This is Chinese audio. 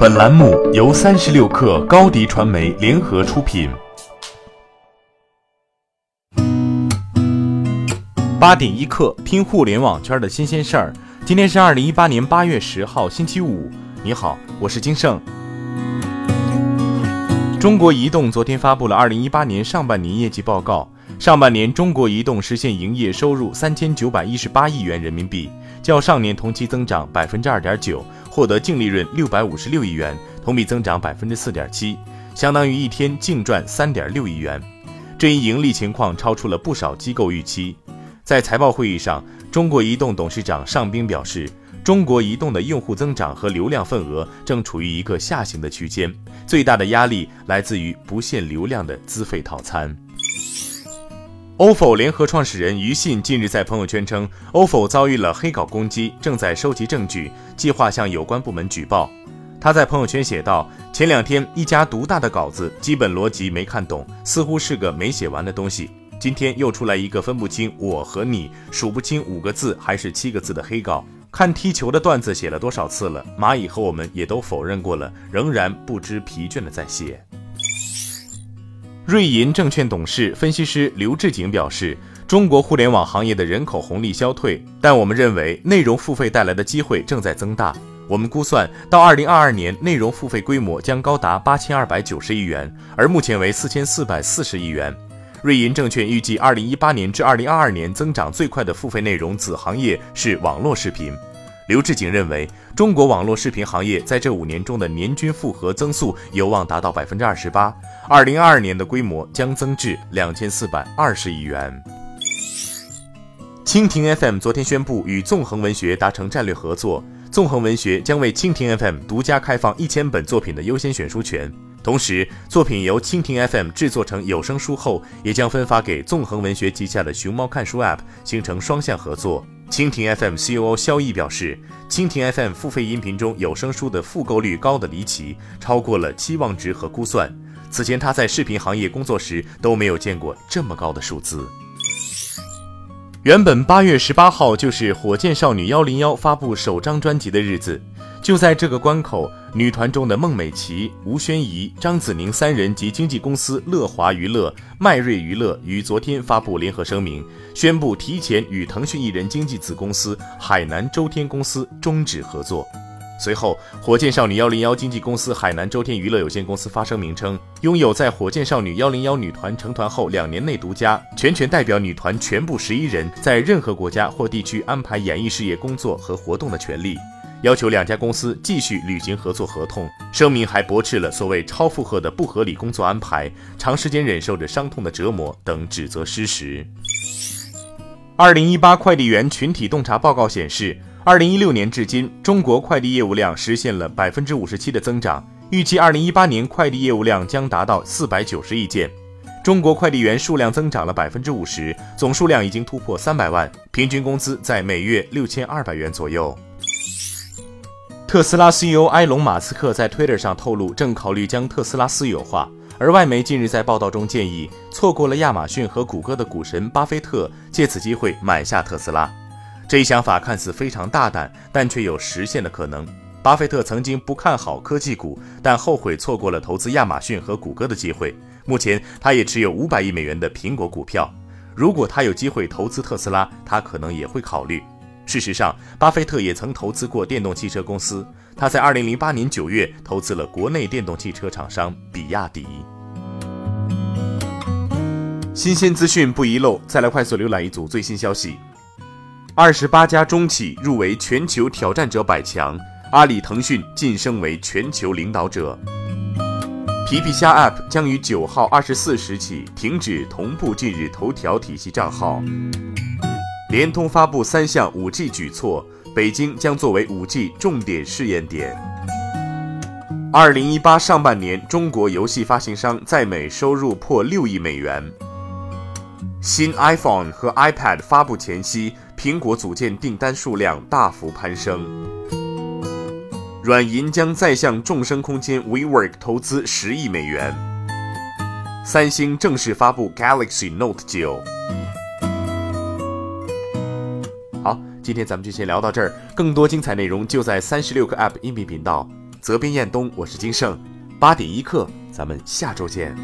本栏目由三十六氪高低传媒联合出品。八点一刻，听互联网圈的新鲜事儿。今天是二零一八年八月十号，星期五。你好，我是金盛。中国移动昨天发布了二零一八年上半年业绩报告。上半年，中国移动实现营业收入三千九百一十八亿元人民币，较上年同期增长百分之二点九，获得净利润六百五十六亿元，同比增长百分之四点七，相当于一天净赚三点六亿元。这一盈利情况超出了不少机构预期。在财报会议上，中国移动董事长尚冰表示，中国移动的用户增长和流量份额正处于一个下行的区间，最大的压力来自于不限流量的资费套餐。OFO 联合创始人于信近日在朋友圈称，OFO 遭遇了黑稿攻击，正在收集证据，计划向有关部门举报。他在朋友圈写道：“前两天一家独大的稿子，基本逻辑没看懂，似乎是个没写完的东西。今天又出来一个分不清我和你，数不清五个字还是七个字的黑稿。看踢球的段子写了多少次了？蚂蚁和我们也都否认过了，仍然不知疲倦的在写。”瑞银证券董事分析师刘志景表示，中国互联网行业的人口红利消退，但我们认为内容付费带来的机会正在增大。我们估算，到二零二二年，内容付费规模将高达八千二百九十亿元，而目前为四千四百四十亿元。瑞银证券预计，二零一八年至二零二二年增长最快的付费内容子行业是网络视频。刘志景认为，中国网络视频行业在这五年中的年均复合增速有望达到百分之二十八，二零二二年的规模将增至两千四百二十亿元。蜻蜓 FM 昨天宣布与纵横文学达成战略合作，纵横文学将为蜻蜓 FM 独家开放一千本作品的优先选书权，同时作品由蜻蜓 FM 制作成有声书后，也将分发给纵横文学旗下的熊猫看书 App，形成双向合作。蜻蜓 FM CEO 肖毅表示，蜻蜓 FM 付费音频中有声书的复购率高的离奇，超过了期望值和估算。此前他在视频行业工作时都没有见过这么高的数字。原本八月十八号就是火箭少女幺零幺发布首张专辑的日子。就在这个关口，女团中的孟美岐、吴宣仪、张子宁三人及经纪公司乐华娱乐、迈瑞娱乐于昨天发布联合声明，宣布提前与腾讯艺人经纪子公司海南周天公司终止合作。随后，火箭少女幺零幺经纪公司海南周天娱乐有限公司发声明称，拥有在火箭少女幺零幺女团成团后两年内独家全权代表女团全部十一人在任何国家或地区安排演艺事业工作和活动的权利。要求两家公司继续履行合作合同。声明还驳斥了所谓超负荷的不合理工作安排、长时间忍受着伤痛的折磨等指责事实。二零一八快递员群体洞察报告显示，二零一六年至今，中国快递业务量实现了百分之五十七的增长，预计二零一八年快递业务量将达到四百九十亿件。中国快递员数量增长了百分之五十，总数量已经突破三百万，平均工资在每月六千二百元左右。特斯拉 CEO 埃隆·马斯克在 Twitter 上透露，正考虑将特斯拉私有化。而外媒近日在报道中建议，错过了亚马逊和谷歌的股神巴菲特借此机会买下特斯拉。这一想法看似非常大胆，但却有实现的可能。巴菲特曾经不看好科技股，但后悔错过了投资亚马逊和谷歌的机会。目前，他也持有五百亿美元的苹果股票。如果他有机会投资特斯拉，他可能也会考虑。事实上，巴菲特也曾投资过电动汽车公司。他在2008年9月投资了国内电动汽车厂商比亚迪。新鲜资讯不遗漏，再来快速浏览一组最新消息：二十八家中企入围全球挑战者百强，阿里、腾讯晋升为全球领导者。皮皮虾 App 将于9号24时起停止同步近日头条体系账号。联通发布三项 5G 举措，北京将作为 5G 重点试验点。二零一八上半年，中国游戏发行商在美收入破六亿美元。新 iPhone 和 iPad 发布前夕，苹果组件订单数量大幅攀升。软银将再向众生空间 WeWork 投资十亿美元。三星正式发布 Galaxy Note 九。今天咱们就先聊到这儿，更多精彩内容就在三十六个 App 音频频道。责编：彦东，我是金盛。八点一刻，咱们下周见。